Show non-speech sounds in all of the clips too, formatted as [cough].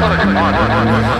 What a good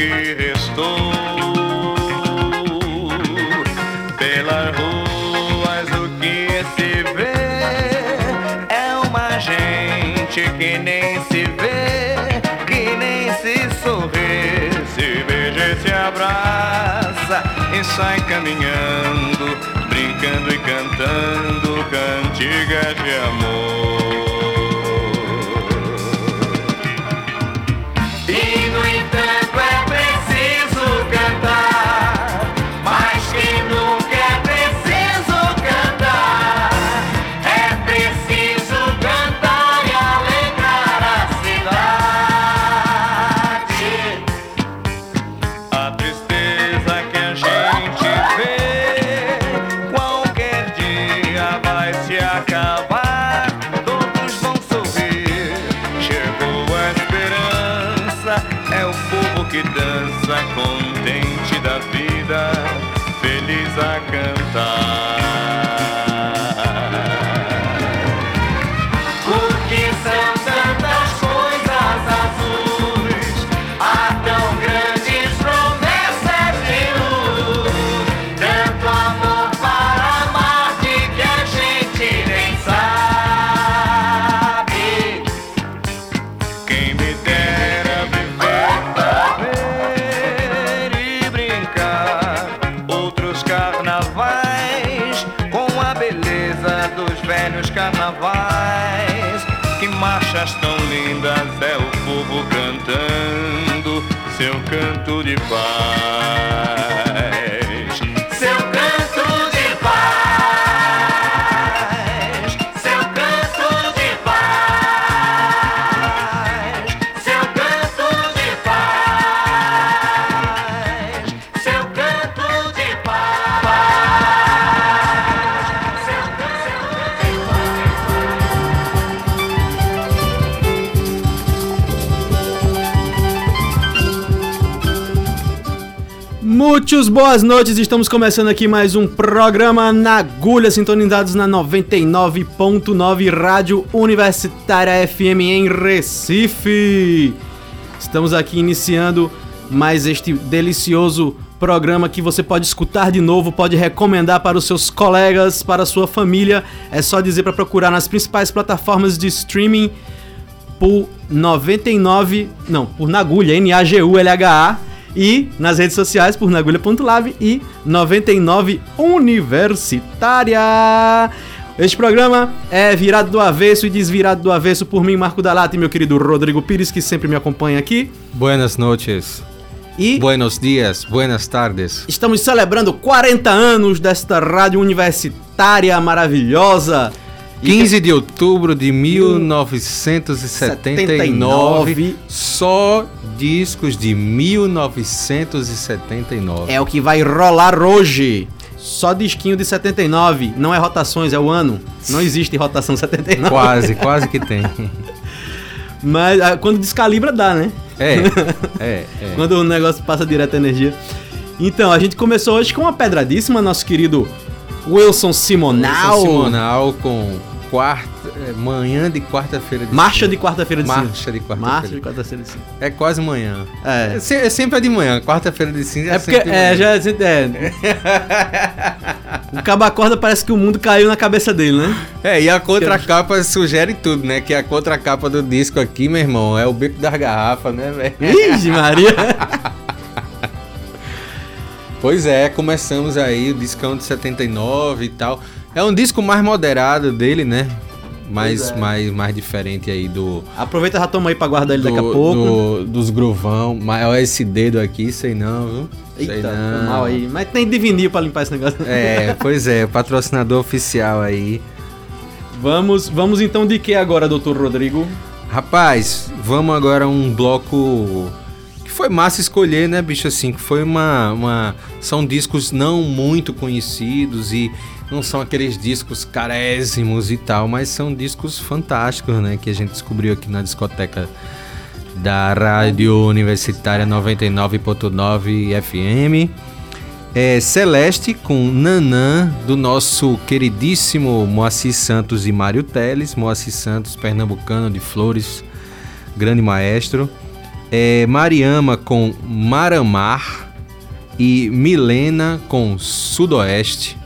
que restou. Pelas ruas o que se vê é uma gente que nem se vê, que nem se sorri, se beija, se abraça e sai caminhando, brincando e cantando cantigas de amor. a cantar. palavras tão lindas é o povo cantando seu canto de paz. Muitos boas noites, estamos começando aqui mais um programa na agulha, sintonizados na 99.9 Rádio Universitária FM em Recife. Estamos aqui iniciando mais este delicioso programa que você pode escutar de novo, pode recomendar para os seus colegas, para a sua família. É só dizer para procurar nas principais plataformas de streaming por 99, não, por Nagulha, N A G U L H A e nas redes sociais por nagulha.lave e 99 Universitária. Este programa é virado do avesso e desvirado do avesso por mim, Marco Dalata, e meu querido Rodrigo Pires, que sempre me acompanha aqui. Buenas noites. E Buenos dias, buenas tardes. Estamos celebrando 40 anos desta rádio universitária maravilhosa. 15 de outubro de 1979. 79. Só discos de 1979. É o que vai rolar hoje. Só disquinho de 79. Não é rotações, é o ano. Não existe rotação 79. Quase, quase que tem. [laughs] Mas ah, quando descalibra dá, né? É, [laughs] é, é. quando o negócio passa direto a energia. Então, a gente começou hoje com uma pedradíssima, nosso querido Wilson Simonal. Wilson Simonal com quarta, é, manhã de quarta-feira de Marcha de quarta-feira de cinza. Marcha de quarta-feira. Marcha de quarta-feira de cinza. É quase manhã. É. É, é sempre é de manhã. Quarta-feira de cinza é, é porque é, já é, é. [laughs] O cabo acorda parece que o mundo caiu na cabeça dele, né? É, e a contracapa sugere tudo, né? Que a contracapa do disco aqui, meu irmão, é o bico das garrafas, né, velho? Ixi, Maria! [laughs] Pois é, começamos aí o discão de 79 e tal. É um disco mais moderado dele, né? Mais, é. mais, mais diferente aí do. Aproveita já toma aí pra guardar ele do, daqui a pouco. Do, dos gruvão. Maior esse dedo aqui, sei não, viu? Eita, sei não. mal aí. Mas tem de vinil pra limpar esse negócio. É, [laughs] pois é, patrocinador oficial aí. Vamos, vamos então de que agora, doutor Rodrigo? Rapaz, vamos agora a um bloco foi massa escolher, né, bicho? Assim, que foi uma, uma. São discos não muito conhecidos e não são aqueles discos carésimos e tal, mas são discos fantásticos, né? Que a gente descobriu aqui na discoteca da Rádio Universitária 99.9 FM. É Celeste com Nanã, do nosso queridíssimo Moacir Santos e Mário Teles. Moacir Santos, pernambucano de Flores, grande maestro é, Mariama com Maramar e Milena com Sudoeste.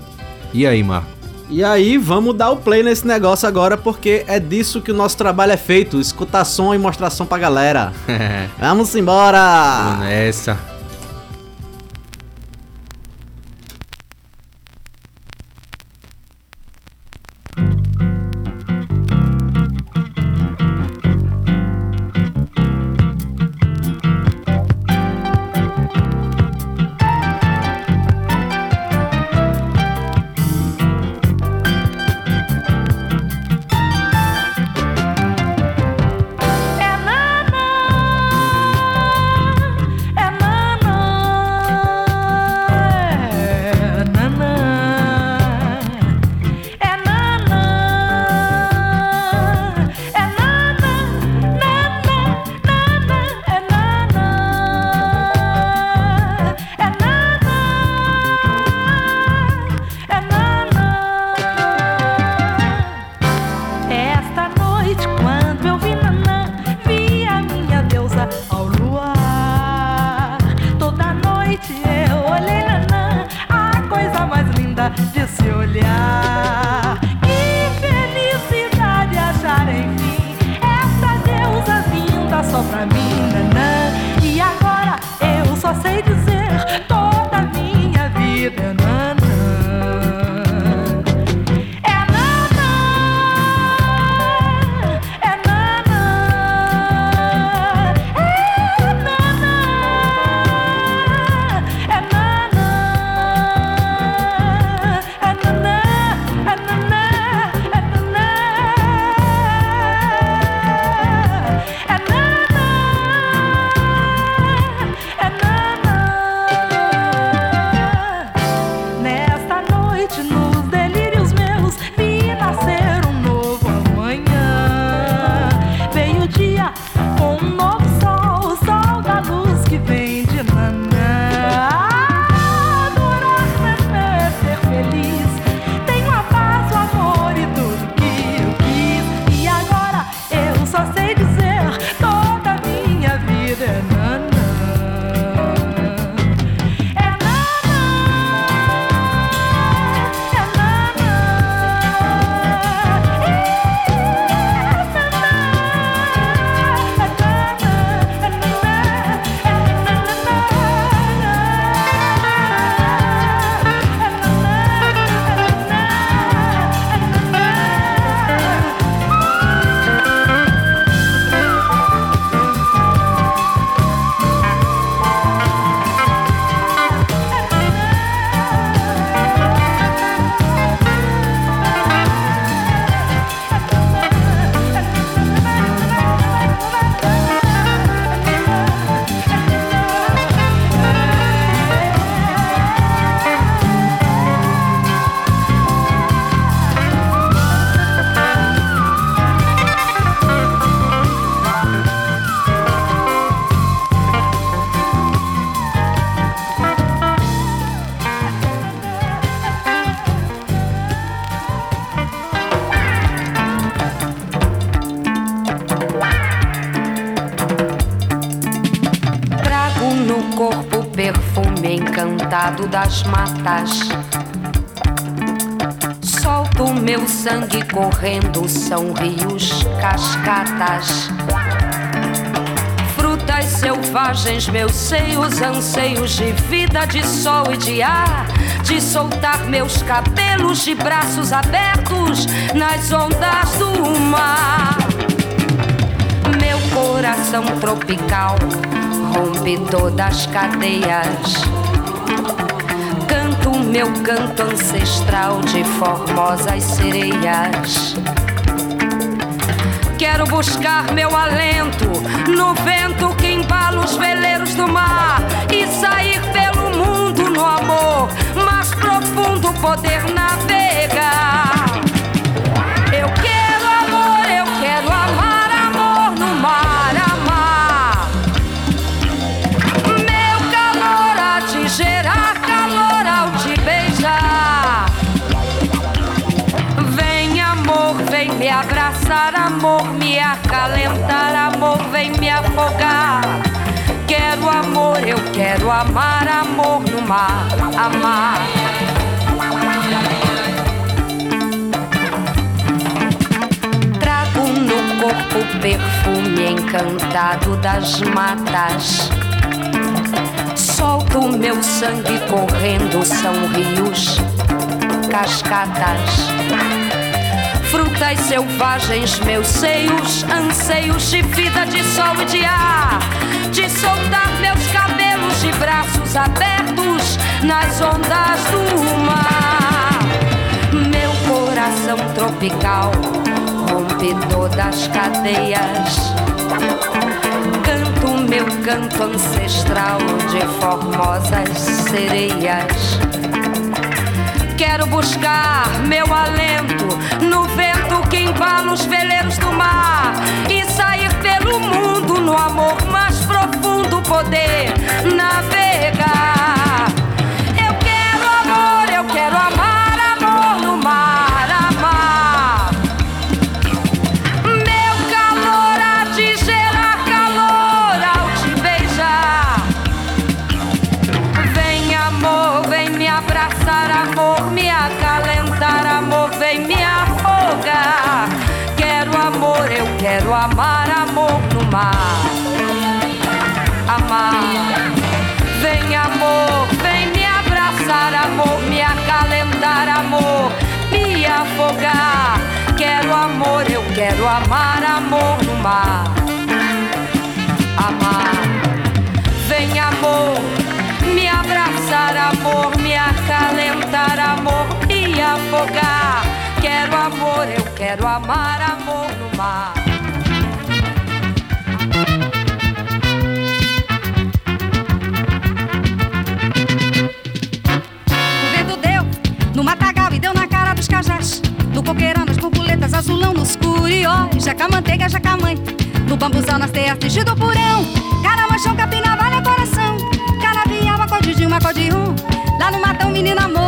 E aí, Mar? E aí, vamos dar o play nesse negócio agora, porque é disso que o nosso trabalho é feito: escutar som e mostrar som pra galera. [laughs] vamos embora! Vamos nessa. Das matas. Solto meu sangue correndo, são rios, cascatas. Frutas selvagens, meus seios, anseios de vida, de sol e de ar. De soltar meus cabelos de braços abertos nas ondas do mar. Meu coração tropical rompe todas as cadeias. Meu canto ancestral de formosas sereias. Quero buscar meu alento no vento que embala os veleiros do mar e sair pelo mundo no amor, mais profundo poder navegar. Quero amar, amor no mar, amar. Trago no corpo perfume encantado das matas. Solto meu sangue correndo, são rios, cascatas. Frutas selvagens, meus seios, anseios de vida, de sol e de ar. De soltar meus cabelos de braços abertos nas ondas do mar. Meu coração tropical rompe todas as cadeias. Canto meu canto ancestral de formosas sereias. Quero buscar meu alento no vento que embala os veleiros do mar e sair pelo mundo no amor mais profundo poder navegar. Amar, amor no mar. Amar. Vem amor, vem me abraçar, amor, me acalentar, amor, me afogar. Quero amor, eu quero amar, amor no mar. Amar. Vem amor, me abraçar, amor, me acalentar, amor, me afogar. Quero amor, eu quero amar, amor no mar. Coqueirão, nas borboletas, azulão, nos curiós. Jaca manteiga, jaca mãe. No bambuzal, nas teias, do purão. Caramachão, capina, vale coração. Canavial, acorde de um, acorde um. Lá no matão, menina moça.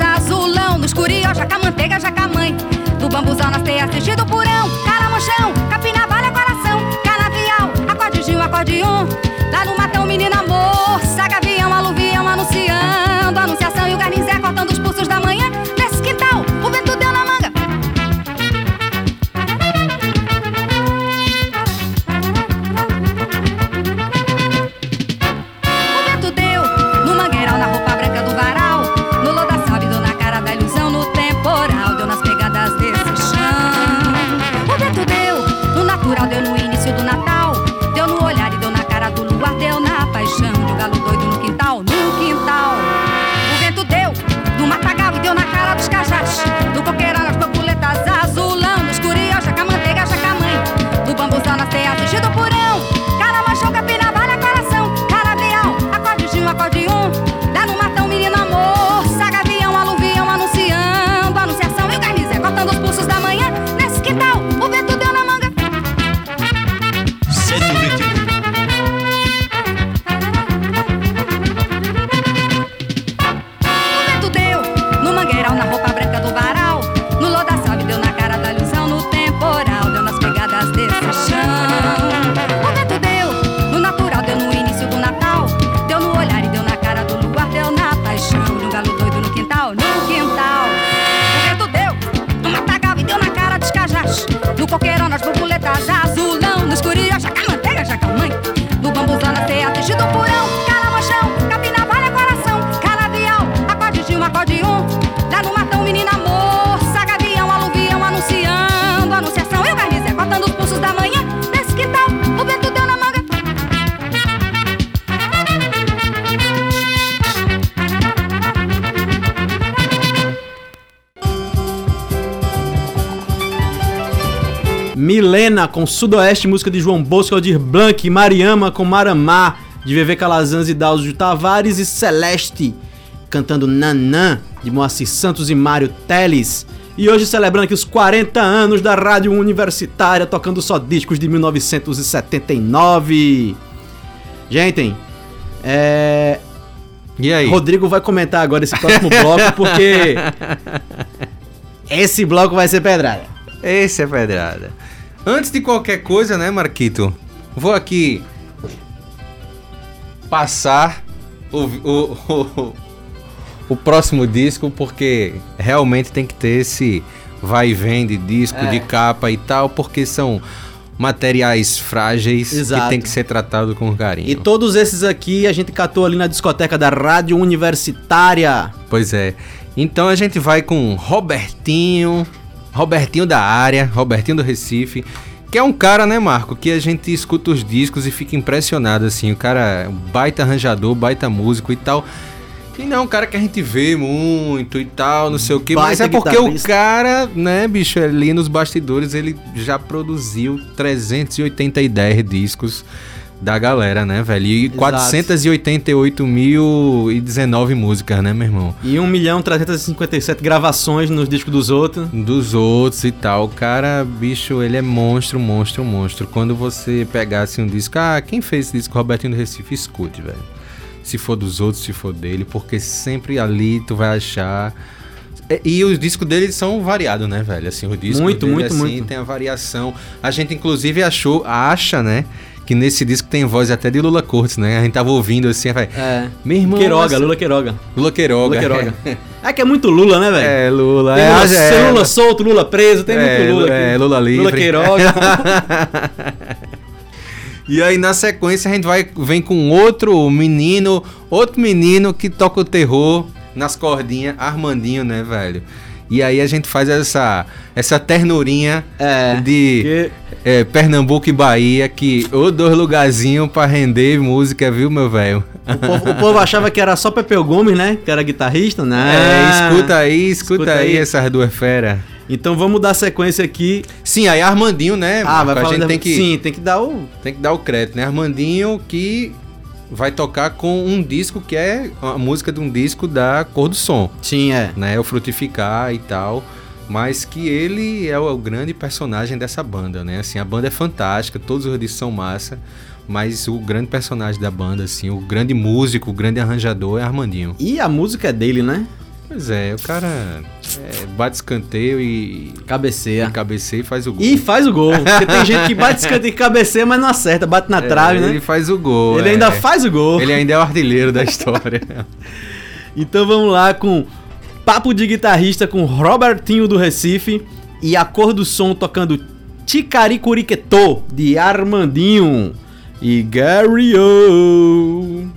Azulão. Nos curió, jaca manteiga, jaca mãe. No bambuzal, nas teias, do purão. Caramanchão, capina, vale coração. Canavial, acorde de Milena com Sudoeste, música de João Bosco, Aldir Blanc, Mariama com Maramá, de VV Calazans e Dalcio Tavares e Celeste cantando Nanã, de Moacir Santos e Mário Teles. E hoje celebrando aqui os 40 anos da Rádio Universitária, tocando só discos de 1979. Gente, é... E aí? Rodrigo vai comentar agora esse próximo bloco, porque [laughs] esse bloco vai ser pedrada. Esse é pedrada. Antes de qualquer coisa, né, Marquito? Vou aqui passar o, o, o, o próximo disco, porque realmente tem que ter esse vai e vem de disco, É. de capa e tal, porque são materiais frágeis Exato. que tem que ser tratado com carinho. E todos esses aqui a gente catou ali na discoteca da Rádio Universitária. Pois é. Então a gente vai com Robertinho, Robertinho da área, Robertinho do Recife, que é um cara, né, Marco, que a gente escuta os discos e fica impressionado assim. O cara é um baita arranjador, baita músico e tal. E não é um cara que a gente vê muito e tal, não sei o quê, mas Baita é porque o cara, né, bicho, ali nos bastidores ele já produziu 380 discos da galera, né, velho? E Exato. 488.019 músicas, né, meu irmão? E 1 milhão 357 gravações nos discos dos outros. dos outros e tal. O cara, bicho, ele é monstro, monstro, monstro. Quando você pegasse um disco, ah, quem fez esse disco? Robertinho do Recife, escute, velho. Se for dos outros, se for dele, porque sempre ali tu vai achar. E, e os discos dele são variados, né, velho? Assim, o disco Muito, dele, muito, assim, muito. tem a variação. A gente, inclusive, achou, acha, né? Que nesse disco tem voz até de Lula Cortes, né? A gente tava ouvindo assim, vai. É. Meu irmão. Queiroga, essa- Lula Queiroga. Lula Queiroga. Lula Queiroga. [laughs] É que é muito Lula, né, velho? É, Lula. Tem é, Lula, é, Lula solto, Lula preso, tem É, muito Lula aqui. é, Lula livre. Lula Queiroga. [laughs] E aí na sequência a gente vai vem com outro menino, outro menino que toca o terror nas cordinhas, Armandinho, né, velho? E aí a gente faz essa essa ternurinha É, de porque- é, Pernambuco e Bahia, que ô dois lugarzinhos pra render música, viu, meu velho? o, povo, o povo achava que era só Pepeu Gomes, né? Que era guitarrista, né? É, escuta aí, escuta, escuta aí, aí. essas duas feras. Então vamos dar sequência aqui. Sim, aí Armandinho, né? Ah, Marco? vai a falar gente da- tem que Sim, tem que dar o. Tem que dar o crédito, né? Armandinho que vai tocar com um disco que é a música de um disco da Cor do Som, Sim, é. né? O Frutificar e tal. Mas que ele é o, o grande personagem dessa banda, né? Assim, a banda é fantástica, todos os discos são massa. Mas o grande personagem da banda, assim, o grande músico, o grande arranjador é Armandinho. E a música é dele, né? Pois é, o cara é, bate escanteio e, Cabeceia. e cabeceia e faz o gol. E faz o gol. Porque tem gente que bate escanteio e cabeceia, mas não acerta, bate na É, trave, Ele né? faz o gol. Ele é. ainda faz o gol. Ele ainda é o artilheiro da história. [laughs] Então vamos lá com Papo de Guitarrista com Robertinho do Recife e a cor do som tocando Ticaricuriquetô de Armandinho e Gary O.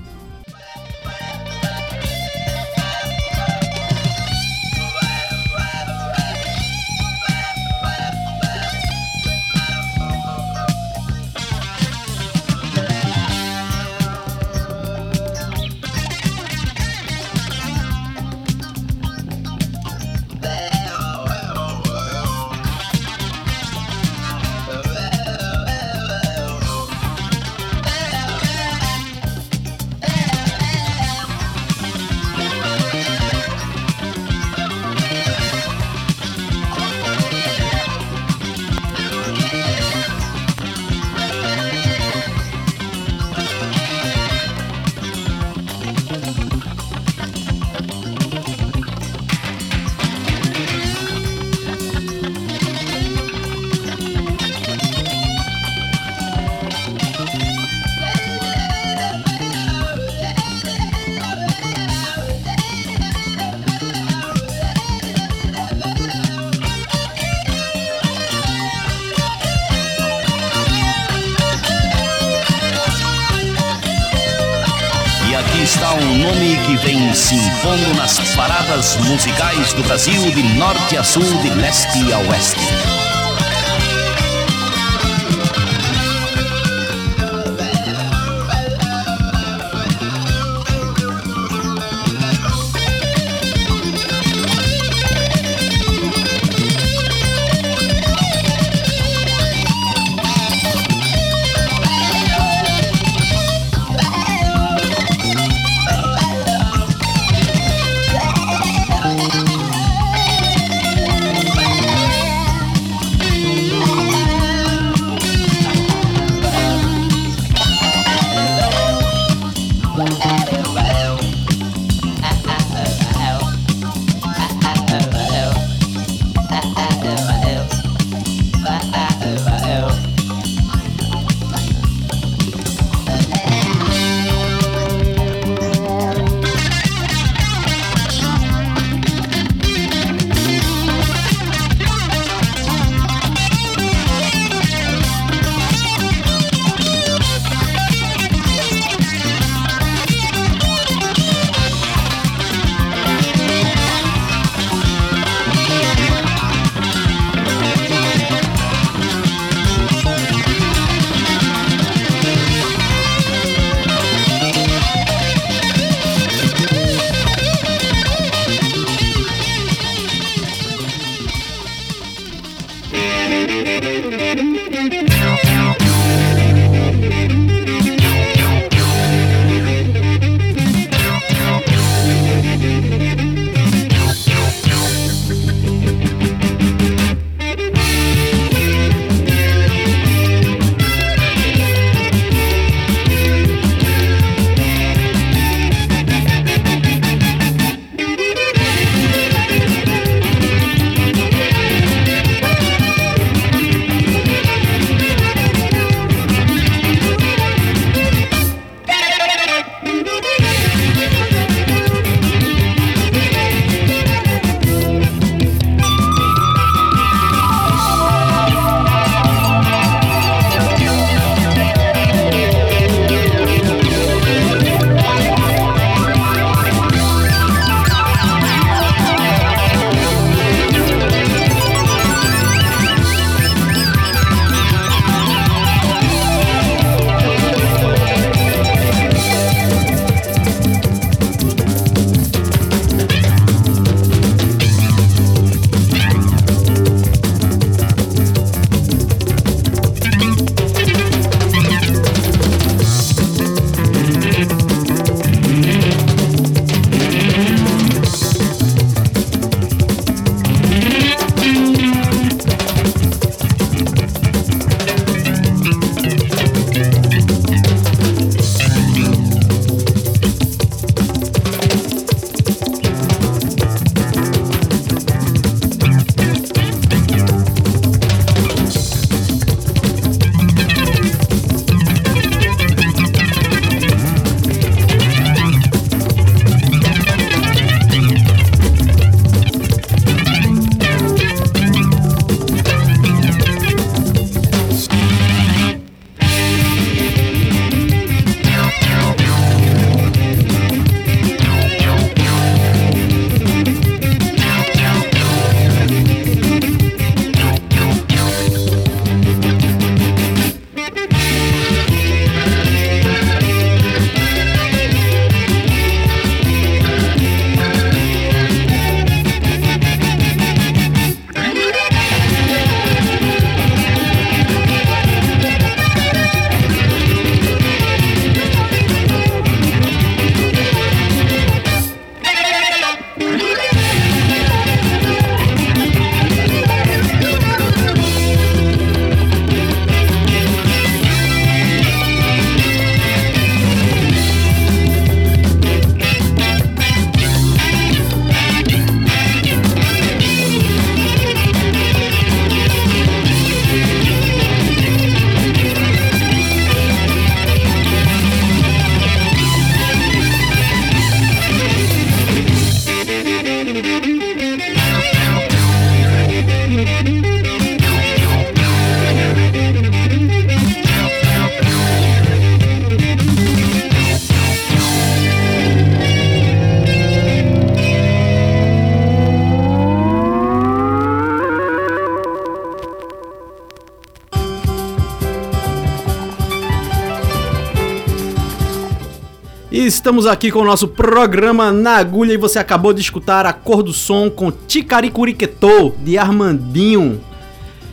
Estamos aqui com o nosso programa na agulha e você acabou de escutar a cor do som com Ticaricuriquetô de Armandinho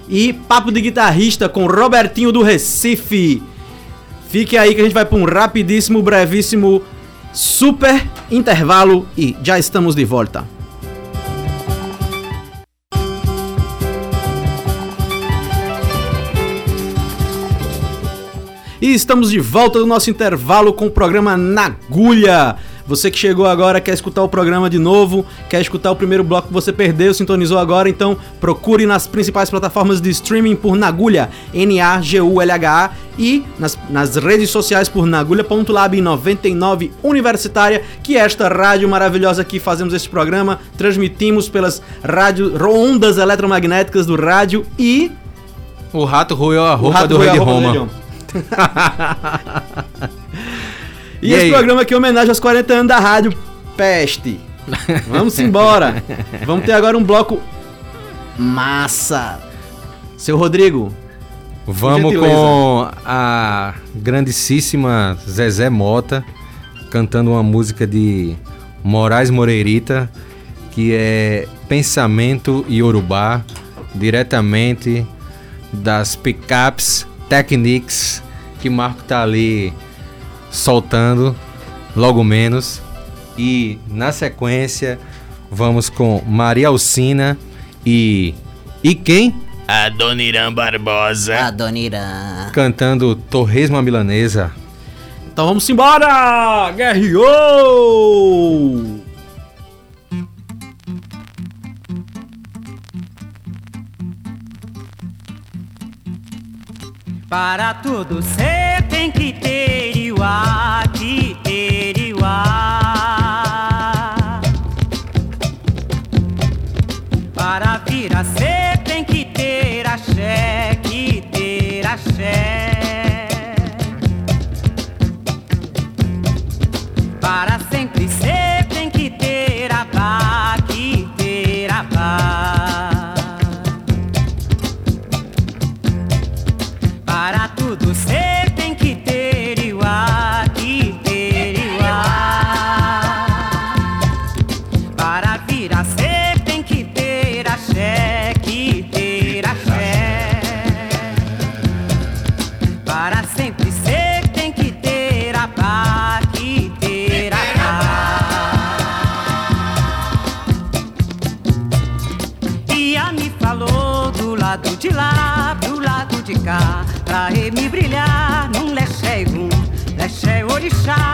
e Papo de Guitarrista com Robertinho do Recife. Fique aí que a gente vai para um rapidíssimo, brevíssimo, super intervalo e já estamos de volta. E estamos de volta do nosso intervalo com o programa Na Agulha. Você que chegou agora, quer escutar o programa de novo, quer escutar o primeiro bloco que você perdeu, sintonizou agora, então procure nas principais plataformas de streaming por Nagulha, N-A-G-U-L-H-A, e nas, nas redes sociais por nagulha.lab 99 Universitária, que é esta rádio maravilhosa que fazemos este programa, transmitimos pelas rádio, ondas eletromagnéticas do rádio e... O rato roeu a roupa do rei de Roma. [laughs] E, E esse aí? programa aqui é homenagem aos 40 anos da rádio Peste. Vamos embora. [laughs] Vamos ter agora um bloco massa. Seu Rodrigo, Vamos gentileza. com a grandíssima Zezé Mota cantando uma música de Moraes Moreirita que é Pensamento Yorubá, diretamente das pickups Technics que Marco tá ali soltando logo menos e na sequência vamos com Maria Alcina e e quem Adoniran Barbosa. Adoniran. cantando Torresmo à Milanesa. então vamos embora! Guerreou! Para tudo cê tem que ter Iuá, que ter Iuá. Para vir a ser tem que ter axé, que ter axé. shine.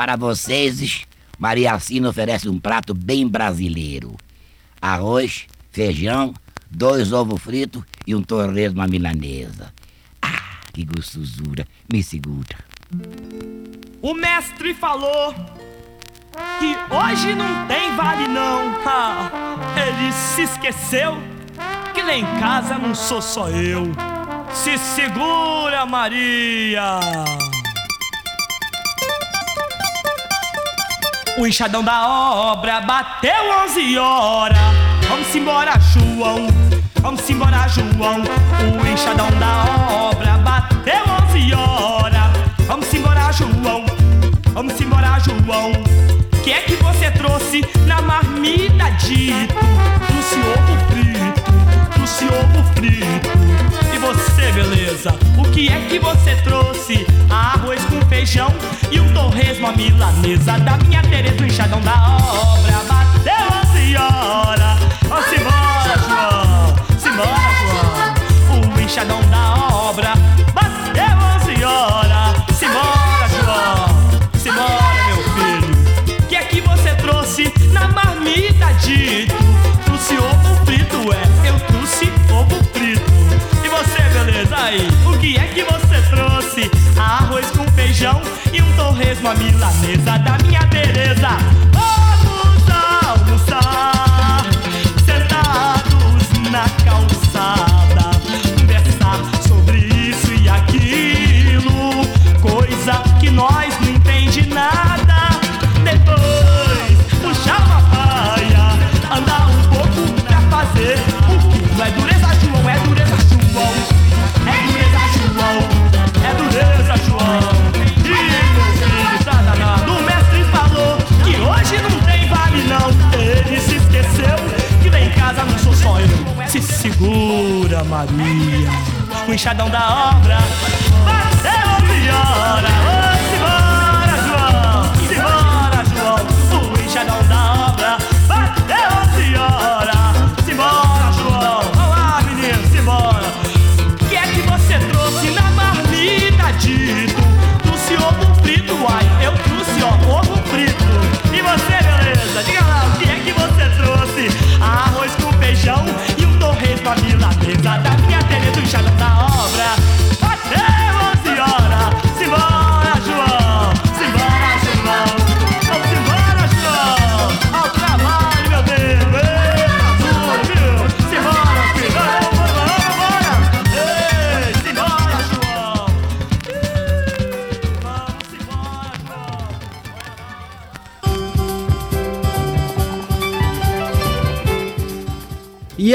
Para vocês, Maria Alcina oferece um prato bem brasileiro: arroz, feijão, dois ovos fritos e um torresmo à milanesa. Ah, que gostosura. Me segura. O mestre falou que hoje não tem vale não. Ah, ele se esqueceu que lá em casa não sou só eu. Se segura, Maria. O enxadão da obra bateu 11 horas. Vamos embora, João. Vamos embora, João. O enxadão da obra bateu 11 horas. Vamos embora, João. Vamos embora, João. Que é que você trouxe na marmita dito? Trouxe ovo frito, trouxe ovo frito. Você, beleza? O que é que você trouxe? Arroz com feijão e um torresmo à milanesa da minha Tereza, o enxadão da obra. Bateu 11 horas. Vamos embora, João. Simbora, João. O enxadão da obra. Bateu 11 horas. Simbora, João. Simbora, meu filho. Que é que você trouxe na marmita dito? À milanesa da minha Tereza. Maria, o enxadão da obra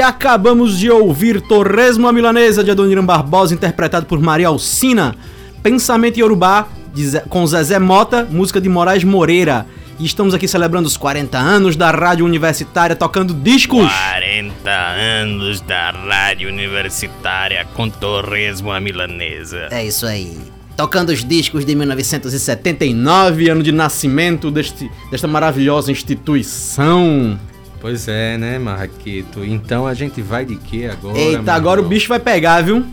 acabamos de ouvir Torresmo a Milanesa de Adoniran Barbosa, interpretado por Maria Alcina. Pensamento Yorubá, com Zezé Mota, música de Moraes Moreira. E estamos aqui celebrando os 40 anos da Rádio Universitária, tocando discos. 40 anos da Rádio Universitária com Torresmo a Milanesa. É isso aí. Tocando os discos de 1979, ano de nascimento deste, desta maravilhosa instituição. Pois é, né, Marraquito? Então a gente vai de quê agora? Eita, agora o bicho vai pegar, viu?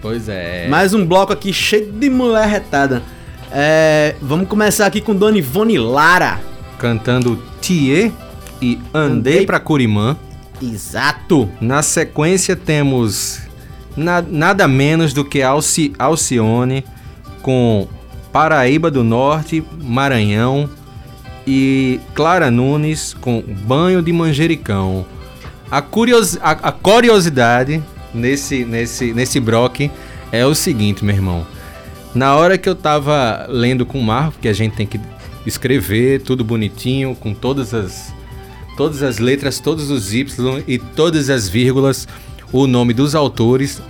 Pois é. Mais um bloco aqui cheio de mulher retada. É, vamos começar aqui com Dona Ivone Lara. Cantando Thier e Andei, Andei- pra Curimã. Exato. Na sequência temos na- nada menos do que Alci, Alcione com Paraíba do Norte, Maranhão e Clara Nunes com Banho de Manjericão. A, curios, a, a curiosidade nesse, nesse, nesse broque é o seguinte, meu irmão. Na hora que eu tava lendo com o Marco, que a gente tem que escrever tudo bonitinho, com todas as todas as letras, todos os Y e todas as vírgulas, o nome dos autores.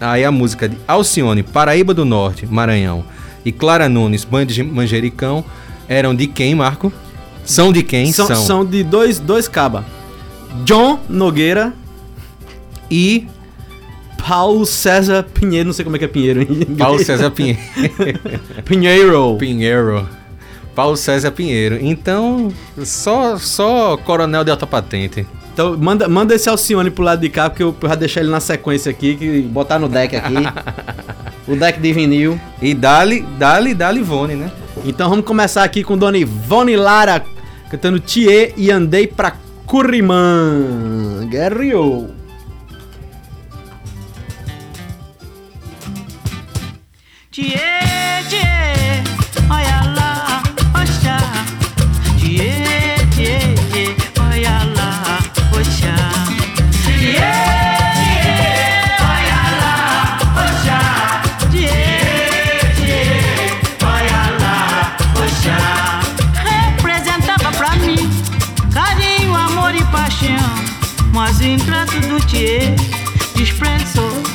Aí a música de Alcione, Paraíba do Norte, Maranhão, e Clara Nunes, Band de Manjericão, eram de quem, Marco? São de quem? São, são de dois, dois cabas. John Nogueira E Paulo César Pinheiro, não sei como é que é Pinheiro. Paulo César Pinheiro. [laughs] Pinheiro. Pinheiro. Paulo César Pinheiro. Então, só, só coronel de alta patente. Então manda, manda esse Alcione pro lado de cá, porque eu vou deixar ele na sequência aqui, que botar no deck aqui. [laughs] o deck de vinil. E dali, dali, dali Ivone, né? Então vamos começar aqui com Dona Ivone Lara cantando Tie e Andei pra Curimã, Guerreou. Tie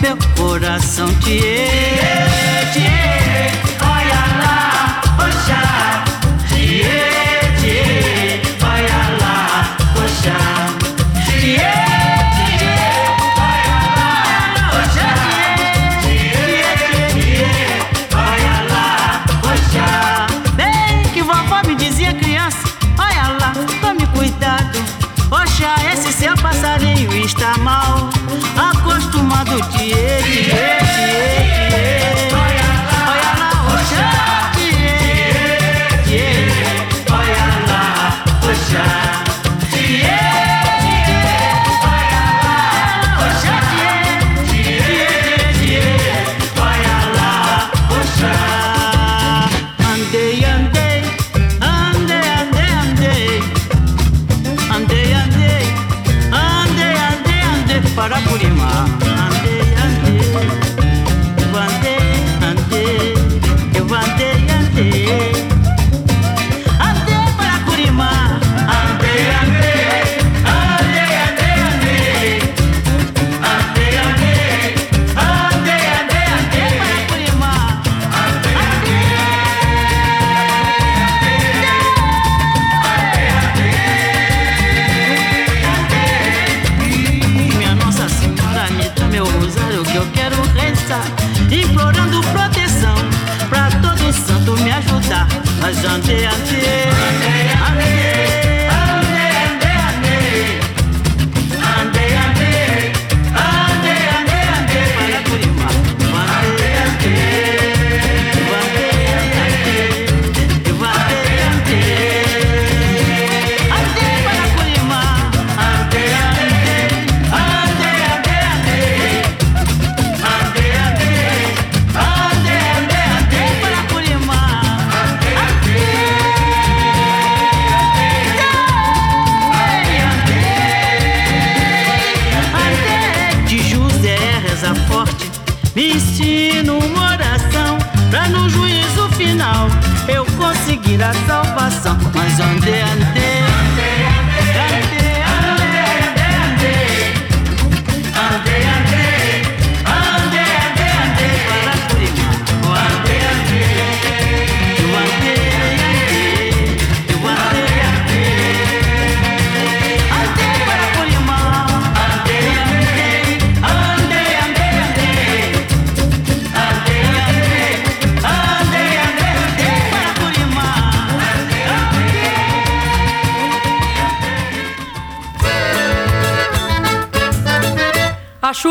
meu coração te. Yeah, yeah. Esse seu passarinho está mal, acostumado de tiê, tiê, tiê, tiê. Olha lá o chá, tiê, tiê. Olha lá o chá.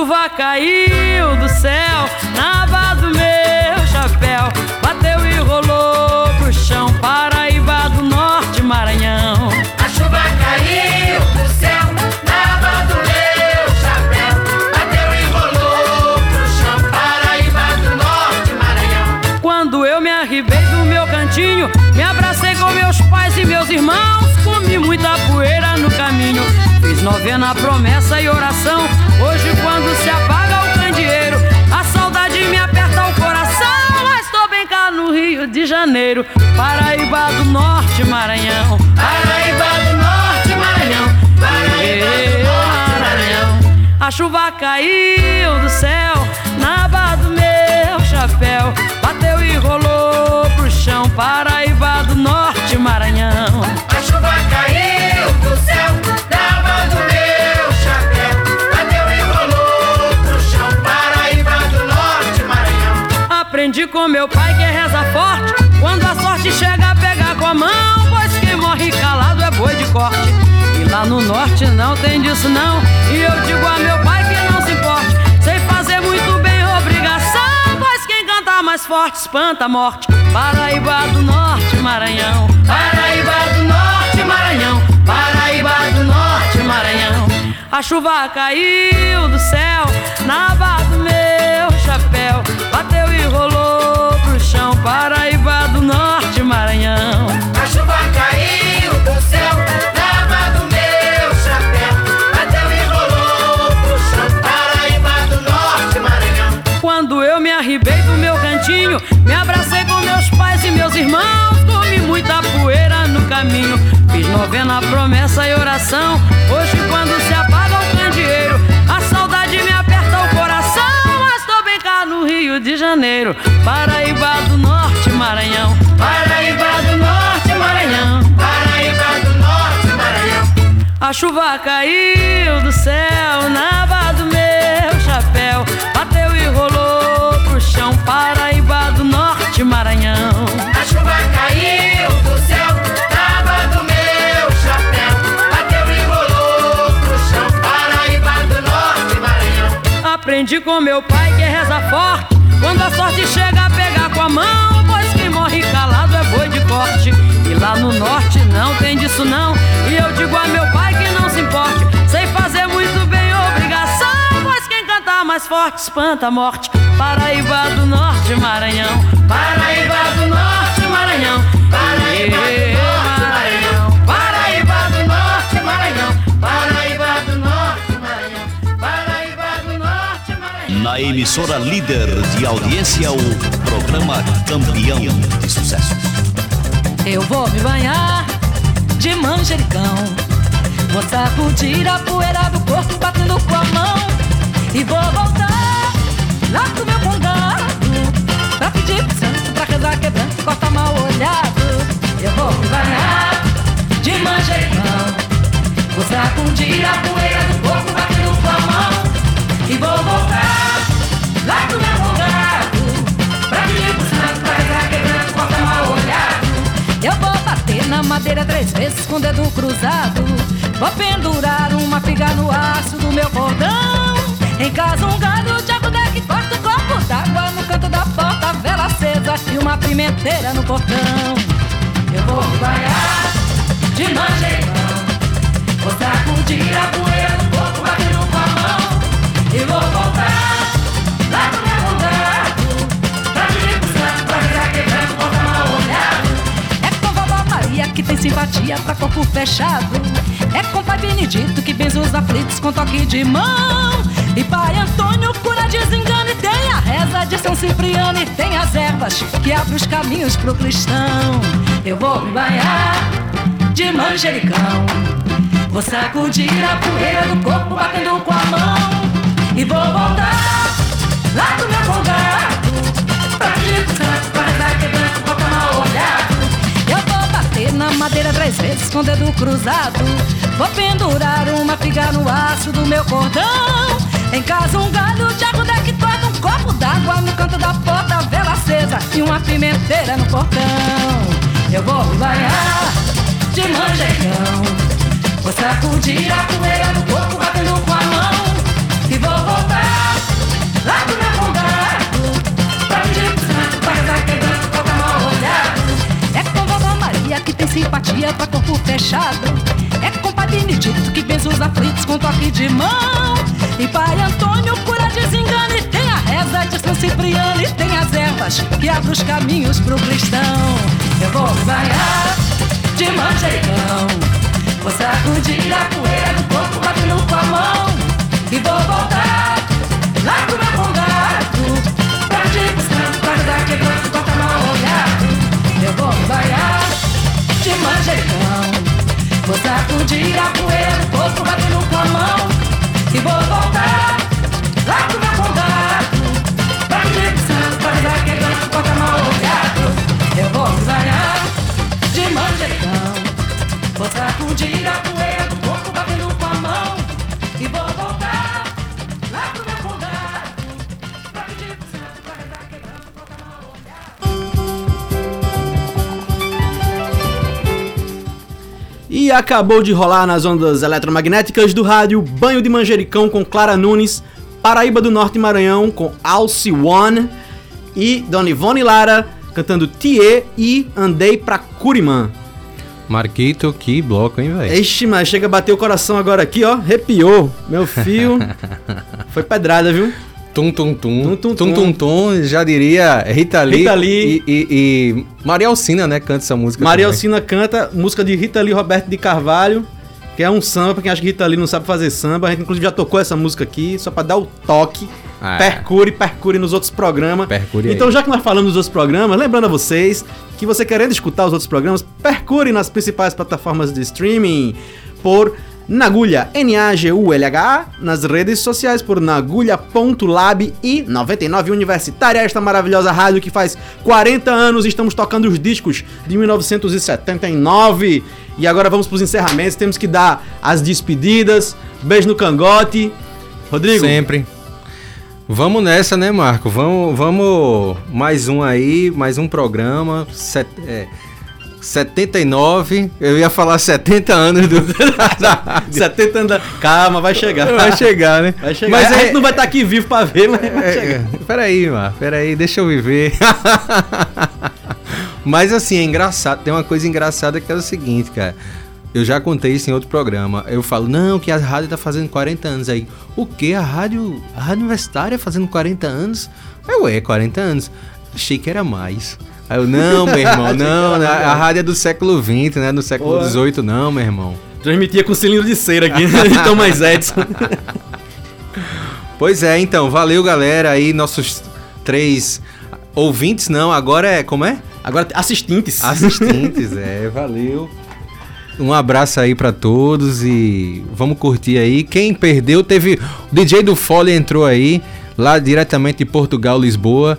Vai cair. Janeiro, Paraíba do Norte, Maranhão. Paraíba do Norte, Maranhão. Paraíba do Norte, Maranhão. A chuva caiu do céu, na barra do meu chapéu, bateu e rolou pro chão, Paraíba do Norte, Maranhão. A chuva caiu. aprendi com meu pai que reza forte. Quando a sorte chega, pega com a mão. Pois quem morre calado é boi de corte. E lá no norte não tem disso não. E eu digo a meu pai que não se importe. Sei fazer muito bem obrigação. Pois quem cantar mais forte espanta a morte. Paraíba do Norte, Maranhão. Paraíba do Norte, Maranhão. Paraíba do Norte, Maranhão. A chuva caiu do céu. Paraíba do Norte, Maranhão. A chuva caiu do céu, tava do meu chapéu, Até me rolou pro chão. Paraíba do Norte, Maranhão. Quando eu me arribei do meu cantinho, me abracei com meus pais e meus irmãos, comi muita poeira no caminho, fiz novena, promessa e oração. Hoje quando se apaga o candeeiro Rio de Janeiro, Paraíba do Norte, Maranhão. Paraíba do Norte, Maranhão. Paraíba do Norte, Maranhão. A chuva caiu do céu na aba do meu chapéu. Bateu e rolou pro chão, Paraíba do Norte, Maranhão. A chuva caiu do céu, tava do meu chapéu. Bateu e rolou pro chão, Paraíba do Norte, Maranhão. Aprendi com meu pai que reza forte. Quando a sorte chega a pegar com a mão, pois quem morre calado é boi de corte. E lá no norte não tem disso não. E eu digo a meu pai que não se importe. Sei fazer muito bem obrigação, pois quem cantar mais forte espanta a morte. Paraíba do Norte, Maranhão. Paraíba do Norte, Maranhão. Paraíba do Norte, Na emissora líder de audiência, o programa campeão de sucesso. Eu vou me banhar de manjericão. Vou sacudir a poeira do corpo batendo com a mão. E vou voltar lá pro meu congado. Pra pedir pro santo, pra rezar quebrando, corta mal olhado. Eu vou me banhar de manjericão. Vou sacudir a poeira do corpo batendo com a mão. E vou voltar lá pro meu congado. Pra pro santo, pra quebrando, corta mal olhado. Eu vou bater na madeira três vezes com o dedo cruzado. Vou pendurar uma figa no aço do meu cordão. Em casa um galho de aguda que corta o copo d'água no canto da porta, vela acesa e uma pimenteira no portão. Eu vou me banhar de manjericão. Vou sacudir a poeira do E vou voltar lá pro meu congado. Pra pro santo, pra rezar quebrando, corta mal olhado. É com vovó Maria que tem simpatia pra corpo fechado. É com pai Benedito que benze os aflitos com toque de mão. E pai Antônio cura desengano e tem a reza de São Cipriano e tem as ervas que abrem os caminhos pro cristão. Eu vou me banhar de manjericão. Vou sacudir a poeira do corpo batendo com a mão. E vou voltar lá pro meu congado. Pra pro santo, pra rezar quebrando, corta mal olhado. Eu vou bater na madeira três vezes com o dedo cruzado. Vou pendurar uma figa no aço do meu cordão. Em casa um galho de aguda que corta um copo d'água no canto da porta, vela acesa e uma pimenteira no portão. Eu vou me banhar de manjericão. Vou sacudir a poeira do corpo batendo com simpatia pra corpo fechado. É com pai Benedito que benze os aflitos com toque de mão. E pai Antônio cura desengano e tem a reza de São Cipriano e tem as ervas que abrem os caminhos pro cristão. Eu vou banhar de manjericão. Vou sacudir a poeira do corpo batendo com a mão. E vou voltar lá pro vou me banhar de manjericão. Vou sacudir a poeira do corpo batendo com a mão. E vou voltar lá pro meu congado. Pra pro santo, pra ajudar quebrando, corta mal olhado. Eu vou me banhar de manjericão. Vou sacudir a poeira Acabou de rolar nas ondas eletromagnéticas do rádio Banho de Manjericão com Clara Nunes, Paraíba do Norte e Maranhão com Alce One e Dona Ivone Lara cantando Tie e Andei pra Curimã. Marquito, que bloco, hein, velho? Ixi, mas chega a bater o coração agora aqui, ó. Arrepiou. Meu fio. [laughs] Foi pedrada, viu? Tum, tum, tum. Tum, tum, Tum, tum. tum, tum. Já diria Rita Lee. Rita Lee. E, e, e Maria Alcina, né? Canta essa música. Maria também. Alcina canta música de Rita Lee Roberto de Carvalho que é um samba, pra quem acha que Rita Lee não sabe fazer samba. A gente inclusive já tocou essa música aqui, só pra dar o toque. Ah. Percure, percure nos outros programas. Percure aí. Então, já que nós falamos dos outros programas, lembrando a vocês que você querendo escutar os outros programas, percure nas principais plataformas de streaming por Nagulha, N-A-G-U-L-H, nas redes sociais por nagulha.lab e 99 Universitária, esta maravilhosa rádio que faz 40 anos estamos tocando os discos de 1979. E agora vamos pros encerramentos, temos que dar as despedidas, beijo no cangote. Rodrigo, Sempre. Vamos nessa, né, Marco? Vamos, vamos mais um aí, mais um programa. Set, é, 79, eu ia falar 70 anos do. [laughs] 70 anos. da- Calma, vai chegar. Vai chegar, né? Vai chegar. Mas a é- gente não vai estar aqui vivo pra ver, mas vai É, chegar. é, peraí, Marco, peraí, deixa eu viver. [laughs] Mas assim, é engraçado. Tem uma coisa engraçada que é o seguinte, cara. Eu já contei isso em outro programa. Eu falo, não, que a rádio tá fazendo 40 anos aí. O quê? A rádio, a rádio universitária fazendo 40 anos? Aí, ué, 40 anos. Achei que era mais. Aí eu, não, meu irmão, [laughs] não, era a, rádio é do século XX, né? Do século. XVIII, não, meu irmão. Transmitia com cilindro de cera aqui, né? [laughs] então mais Edson. [laughs] Pois é, então, valeu, galera. Aí, nossos três ouvintes, não, agora é, como é? Agora assistentes. Assistentes, é, valeu. Um abraço aí pra todos e vamos curtir aí. Quem perdeu teve. O DJ do Foley entrou aí, lá diretamente de Portugal, Lisboa.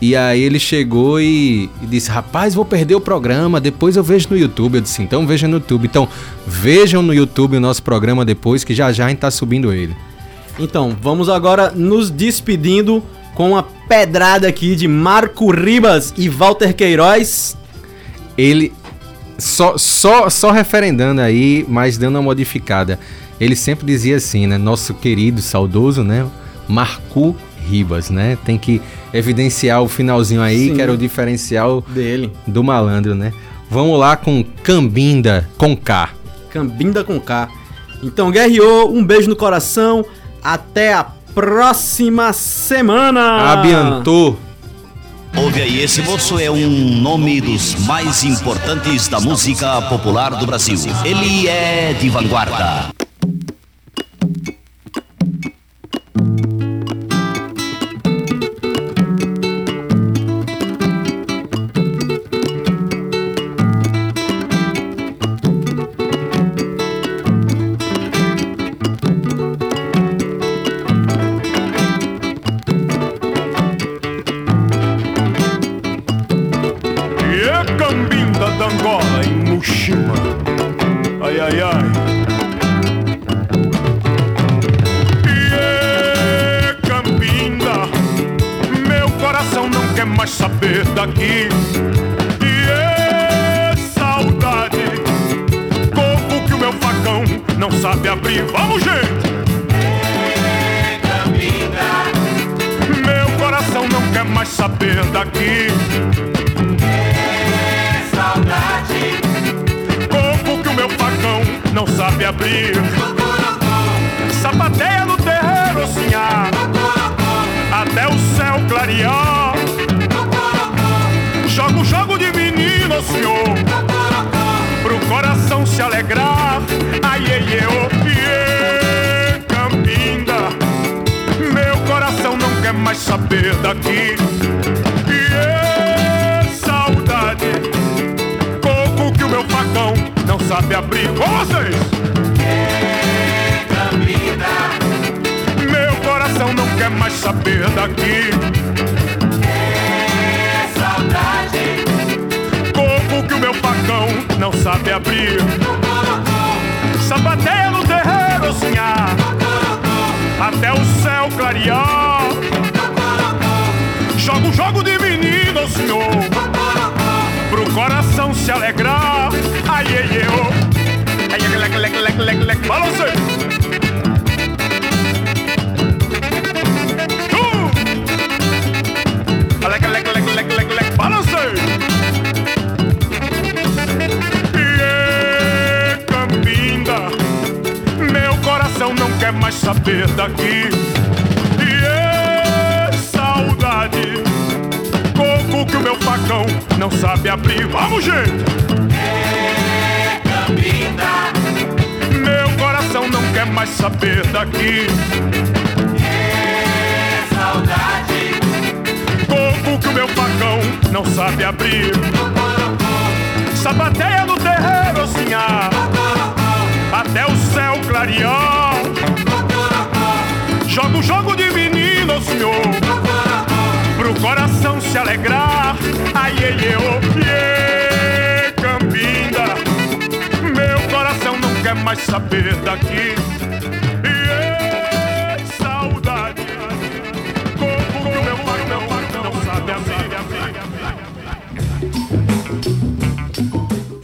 E aí ele chegou e, e disse: Rapaz, vou perder o programa, depois eu vejo no YouTube. Eu disse: Então veja no YouTube. Então vejam no YouTube o nosso programa depois, que já já a gente tá subindo ele. Então, vamos agora nos despedindo com uma pedrada aqui de Marco Ribas e Walter Queiroz. Ele só, só, só referendando aí, mas dando uma modificada. Ele sempre dizia assim, né? Nosso querido, saudoso, né? Marco Ribas, né? Tem que evidenciar o finalzinho aí, Sim. que era o diferencial dele. do malandro, né? Vamos lá com Cambinda com K. Cambinda com K. Então, Guerreou, um beijo no coração. Até a próxima semana. Abiantou. Ouve aí, esse moço é um nome dos mais importantes da música popular do Brasil. Ele é de vanguarda. Se alegrar. Ai, ai, oh. Fala você. Uh! Leque. Fala você. E Campinda, meu coração não quer mais saber daqui. Não sabe abrir. Vamos, gente! Meu mais saber daqui. Saudade, Corpo que o meu facão não sabe abrir. Sapateia no terreiro, sinhá. Até o céu clarear. Joga o jogo de menino, senhor. Pro coração se alegrar. Ai, ai, oh, yeah, Campinda. Meu coração não quer mais saber daqui. Yeah, saudade. Que o meu não sabe.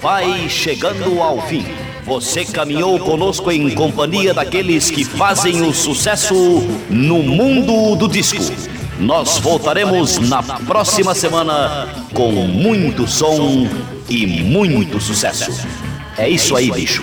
Vai chegando ao fim. Você caminhou conosco em companhia daqueles que fazem o sucesso no mundo do disco. Nós voltaremos na próxima semana com muito som e muito sucesso. É isso aí, bicho.